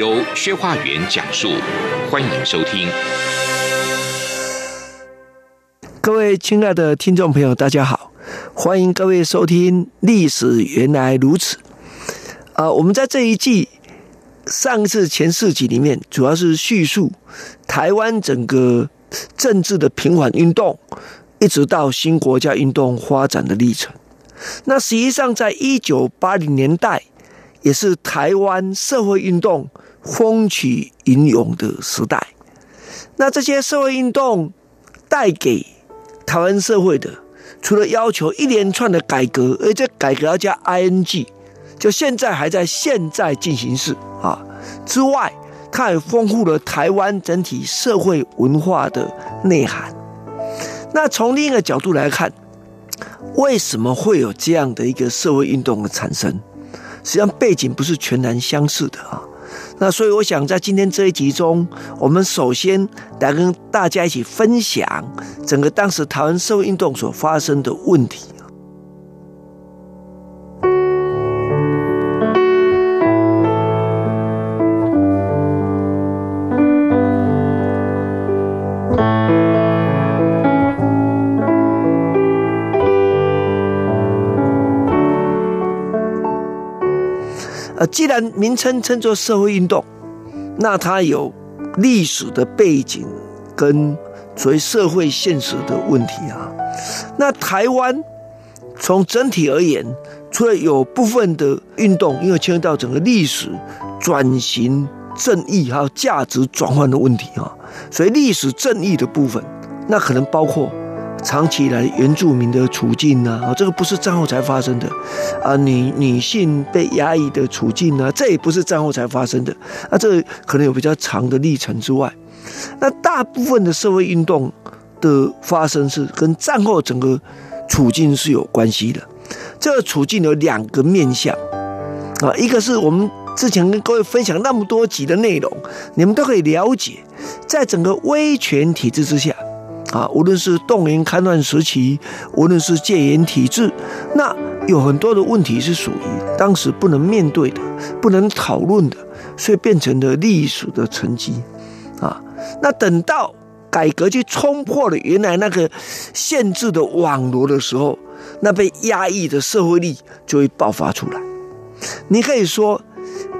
由薛化元讲述，欢迎收听。各位亲爱的听众朋友，大家好，欢迎各位收听《历史原来如此》啊、我们在这一季上一次前四集里面，主要是叙述台湾整个政治的平缓运动，一直到新国家运动发展的历程。那实际上，在一九八零年代，也是台湾社会运动风起云涌的时代。那这些社会运动带给台湾社会的，除了要求一连串的改革，而这改革要加 ing，就现在还在现在进行式啊之外，它也丰富了台湾整体社会文化的内涵。那从另一个角度来看，为什么会有这样的一个社会运动的产生？实际上背景不是全然相似的啊，那所以我想在今天这一集中，我们首先来跟大家一起分享整个当时台湾社会运动所发生的问题。呃，既然名称称作社会运动，那它有历史的背景跟所谓社会现实的问题啊。那台湾从整体而言，除了有部分的运动，因为牵涉到整个历史转型正义还有价值转换的问题啊，所以历史正义的部分，那可能包括。长期以来原住民的处境呢？啊，这个不是战后才发生的，啊，女女性被压抑的处境呢，这也不是战后才发生的，啊，这可能有比较长的历程之外，那大部分的社会运动的发生是跟战后整个处境是有关系的。这个处境有两个面向，啊，一个是我们之前跟各位分享那么多集的内容，你们都可以了解，在整个威权体制之下。啊，无论是动员戡乱时期，无论是戒严体制，那有很多的问题是属于当时不能面对的、不能讨论的，所以变成了历史的沉积。啊，那等到改革去冲破了原来那个限制的网罗的时候，那被压抑的社会力就会爆发出来。你可以说，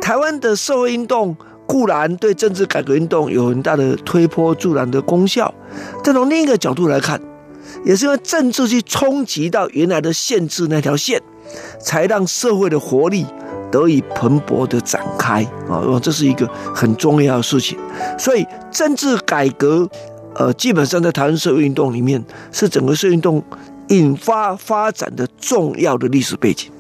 台湾的社会运动。固然对政治改革运动有很大的推波助澜的功效，但从另一个角度来看，也是因为政治去冲击到原来的限制那条线，才让社会的活力得以蓬勃的展开啊！这是一个很重要的事情。所以政治改革，呃，基本上在台湾社会运动里面，是整个社会运动引发发展的重要的历史背景。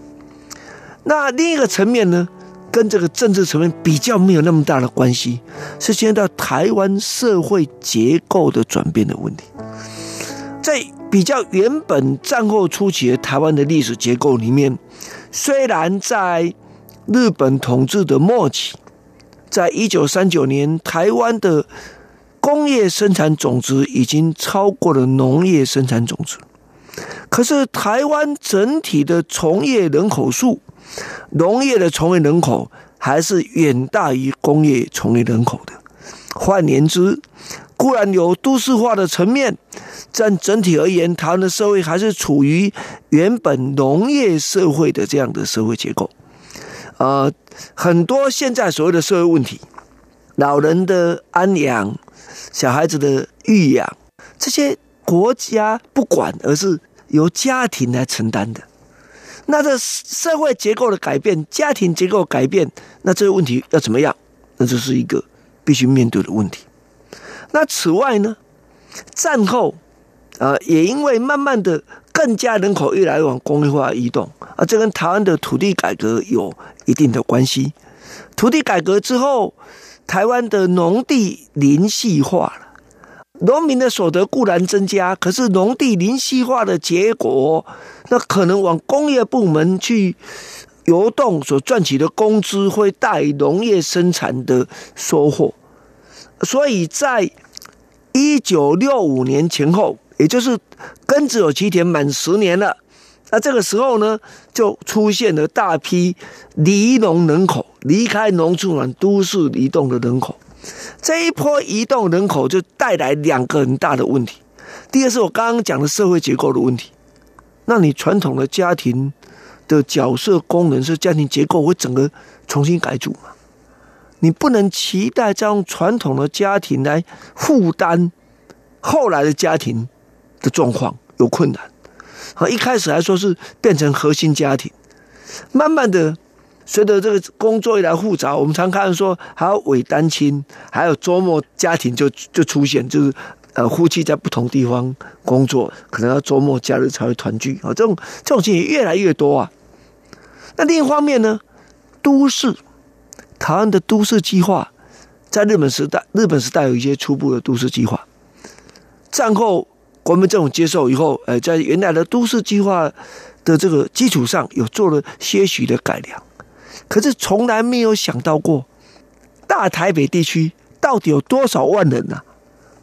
那另一个层面呢？跟这个政治层面比较没有那么大的关系，是现在到台湾社会结构的转变的问题。在比较原本战后初期的台湾的历史结构里面，虽然在日本统治的末期，在一九三九年，台湾的工业生产总值已经超过了农业生产总值，可是台湾整体的从业人口数。农业的从业人口还是远大于工业从业人口的。换言之，固然有都市化的层面，但整体而言，台湾的社会还是处于原本农业社会的这样的社会结构。呃，很多现在所谓的社会问题，老人的安养、小孩子的育养，这些国家不管，而是由家庭来承担的。那这社会结构的改变，家庭结构改变，那这个问题要怎么样？那这是一个必须面对的问题。那此外呢，战后啊，也因为慢慢的更加人口越来越往工业化移动啊，这跟台湾的土地改革有一定的关系。土地改革之后，台湾的农地林系化了。农民的所得固然增加，可是农地林系化的结果，那可能往工业部门去流动，所赚取的工资会大于农业生产的收获。所以在一九六五年前后，也就是耕者有其田满十年了，那这个时候呢，就出现了大批离农人口，离开农村往都市移动的人口。这一波移动人口就带来两个很大的问题。第二是我刚刚讲的社会结构的问题。那你传统的家庭的角色功能是家庭结构会整个重新改组嘛？你不能期待这样传统的家庭来负担后来的家庭的状况有困难。啊，一开始还说是变成核心家庭，慢慢的。随着这个工作越来越复杂，我们常看说还有伪单亲，还有周末家庭就就出现，就是呃夫妻在不同地方工作，可能要周末假日才会团聚啊。这种这种情形越来越多啊。那另一方面呢，都市台湾的都市计划，在日本时代，日本时代有一些初步的都市计划，战后国民政府接受以后，呃，在原来的都市计划的这个基础上，有做了些许的改良。可是从来没有想到过，大台北地区到底有多少万人呢？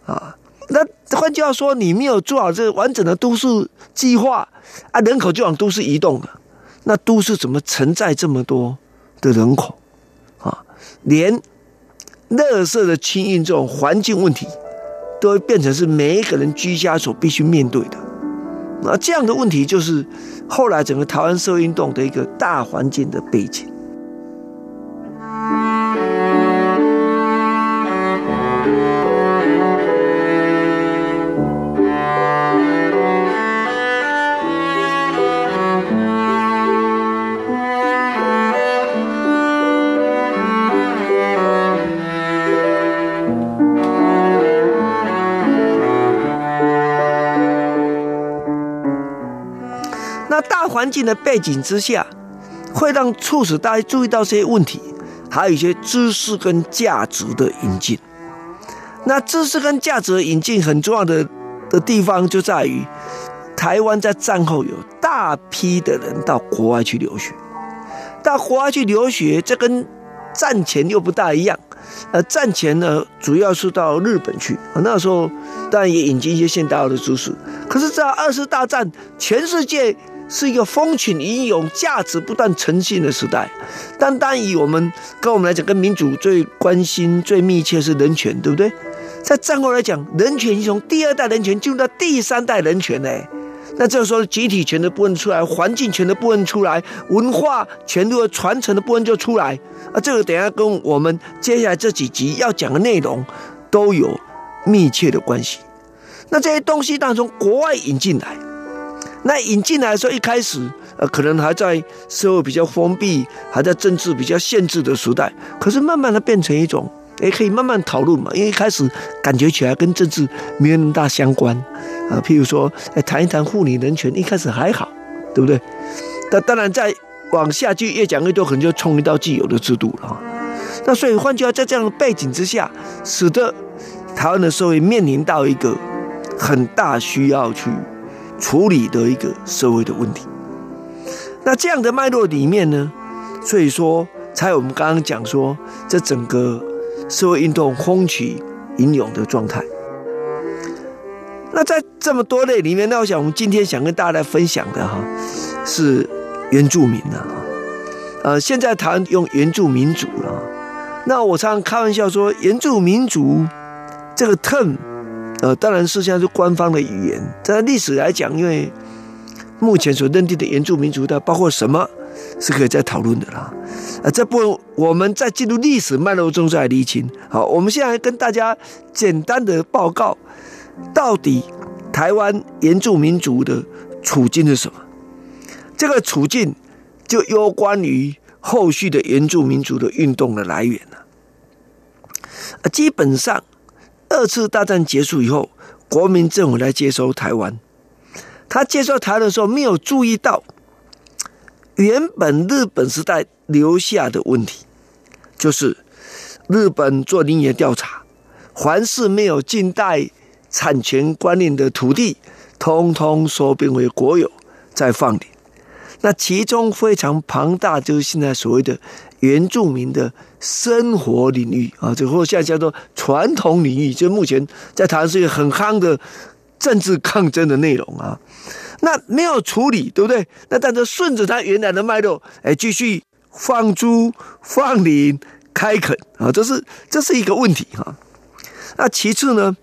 啊？那换句话说，你没有做好这个完整的都市计划啊，人口就往都市移动了。那都市怎么承载这么多的人口？啊，连垃圾的清运这种环境问题，都会变成是每一个人居家所必须面对的。那这样的问题，就是后来整个台湾社会运动的一个大环境的背景。的背景之下，会让促使大家注意到这些问题，还有一些知识跟价值的引进。那知识跟价值的引进很重要的的地方就在于，台湾在战后有大批的人到国外去留学，到国外去留学，这跟战前又不大一样。呃，战前呢，主要是到日本去，那时候当然也引进一些现代的知识。可是，在二次大战，全世界。是一个风起云涌、价值不断呈现的时代。单单以我们跟我们来讲，跟民主最关心、最密切是人权，对不对？在战后来讲，人权已经从第二代人权进入到第三代人权呢。那这个时候，集体权的部分出来，环境权的部分出来，文化权的传承的部分就出来。啊，这个等下跟我们接下来这几集要讲的内容都有密切的关系。那这些东西当中国外引进来。那引进来的时候，一开始呃，可能还在社会比较封闭，还在政治比较限制的时代。可是慢慢的变成一种，也可以慢慢讨论嘛。因为一开始感觉起来跟政治没有那么大相关啊。譬如说，哎，谈一谈妇女人权，一开始还好，对不对？但当然再往下去越讲越多，可能就冲一道既有的制度了。那所以换句话，在这样的背景之下，使得台湾的社会面临到一个很大需要去。处理的一个社会的问题，那这样的脉络里面呢，所以说才有我们刚刚讲说，这整个社会运动风起云涌的状态。那在这么多类里面，那我想我们今天想跟大家来分享的哈，是原住民的哈，呃，现在谈用原住民族了，那我常常开玩笑说，原住民族这个 term。呃，当然是现在是官方的语言。在历史来讲，因为目前所认定的原住民族的包括什么，是可以再讨论的啦。啊，这部分我们在进入历史脉络中再厘清。好，我们现在跟大家简单的报告，到底台湾原住民族的处境是什么？这个处境就攸关于后续的原住民族的运动的来源了。啊，基本上。二次大战结束以后，国民政府来接收台湾。他接收台湾的时候，没有注意到原本日本时代留下的问题，就是日本做林业调查，凡是没有近代产权观念的土地，通通收编为国有，再放领。那其中非常庞大，就是现在所谓的原住民的生活领域啊，这或现在叫做传统领域，就目前在台湾是一个很夯的政治抗争的内容啊。那没有处理，对不对？那但是顺着它原来的脉络，哎，继续放猪、放领、开垦啊，这是这是一个问题哈。那其次呢，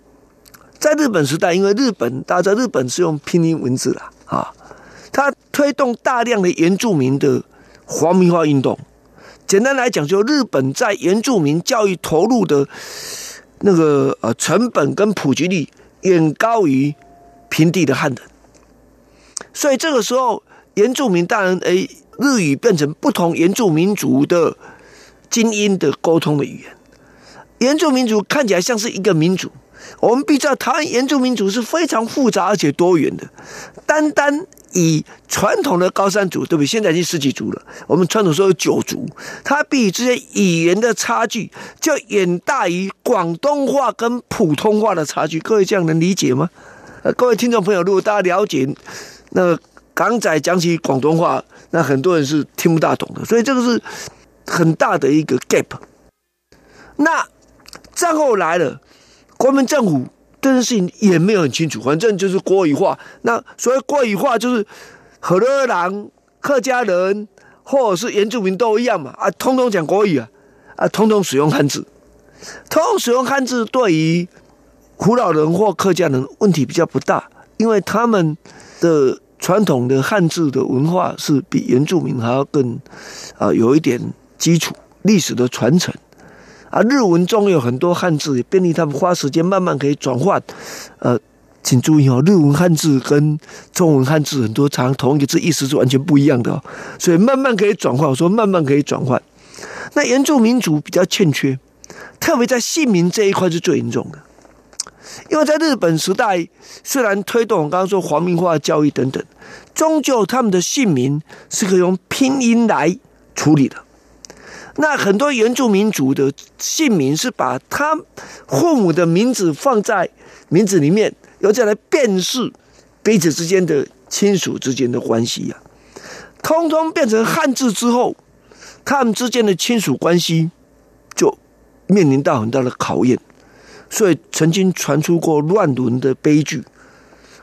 在日本时代，因为日本大家知道日本是用拼音文字了啊。他推动大量的原住民的皇民化运动，简单来讲，就日本在原住民教育投入的那个呃成本跟普及率远高于平地的汉人，所以这个时候原住民当然诶日语变成不同原住民族的精英的沟通的语言，原住民族看起来像是一个民族。我们必须知道，台湾原住民族是非常复杂而且多元的。单单以传统的高山族，对不对？现在已经十几族了。我们传统说有九族，它比这些语言的差距就远大于广东话跟普通话的差距。各位这样能理解吗？呃，各位听众朋友，如果大家了解那港仔讲起广东话，那很多人是听不大懂的。所以这个是很大的一个 gap。那战后来了。国民政府这件事情也没有很清楚，反正就是国语化。那所谓国语化，就是河洛人、客家人或者是原住民都一样嘛，啊，通通讲国语啊，啊，通通使用汉字。通通使用汉字对于福佬人或客家人问题比较不大，因为他们的传统的汉字的文化是比原住民还要更啊有一点基础历史的传承。啊，日文中有很多汉字，也便利他们花时间慢慢可以转换。呃，请注意哦，日文汉字跟中文汉字很多常同一个字意思是完全不一样的哦，所以慢慢可以转换。我说慢慢可以转换。那原住民族比较欠缺，特别在姓名这一块是最严重的，因为在日本时代，虽然推动我刚刚说皇民化教育等等，终究他们的姓名是可以用拼音来处理的。那很多原住民族的姓名是把他父母的名字放在名字里面，由这样来辨识彼此之间的亲属之间的关系呀、啊。通通变成汉字之后，他们之间的亲属关系就面临到很大的考验，所以曾经传出过乱伦的悲剧。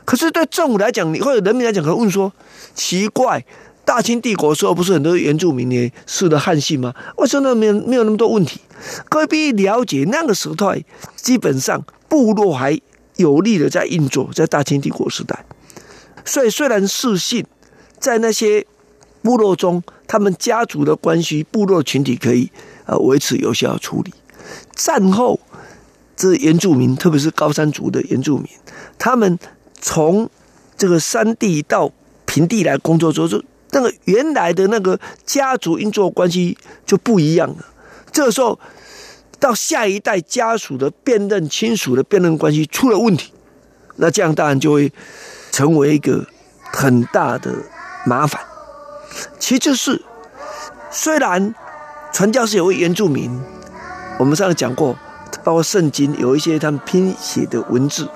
可是对政府来讲，或者人民来讲，可能问说奇怪。大清帝国时候不是很多原住民呢是的汉姓吗？为什么没有没有那么多问题？各位必须了解，那个时代基本上部落还有力的在运作，在大清帝国时代。所以虽然世姓，在那些部落中，他们家族的关系、部落群体可以呃维持有效处理。战后，这原住民，特别是高山族的原住民，他们从这个山地到平地来工作之后。那个原来的那个家族运作关系就不一样了。这个时候，到下一代家属的辨认、亲属的辨认关系出了问题，那这样当然就会成为一个很大的麻烦。其次是，虽然传教士有位原住民，我们上次讲过，包括圣经有一些他们拼写的文字，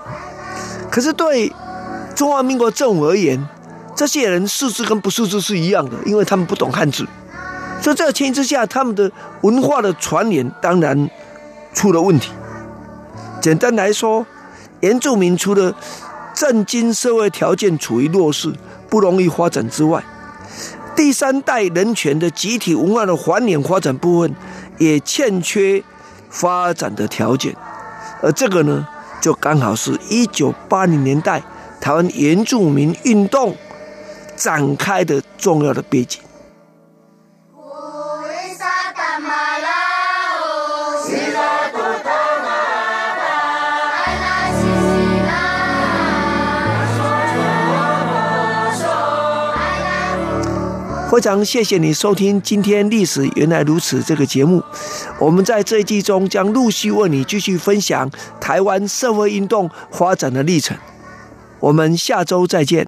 可是对中华民国政府而言，这些人识字跟不识字是一样的，因为他们不懂汉字，所以这个情形之下，他们的文化的传染当然出了问题。简单来说，原住民除了震惊社会条件处于弱势、不容易发展之外，第三代人权的集体文化的繁衍发展部分也欠缺发展的条件，而这个呢，就刚好是一九八零年代台湾原住民运动。展开的重要的背景。非常谢谢你收听今天《历史原来如此》这个节目。我们在这一季中将陆续为你继续分享台湾社会运动发展的历程。我们下周再见。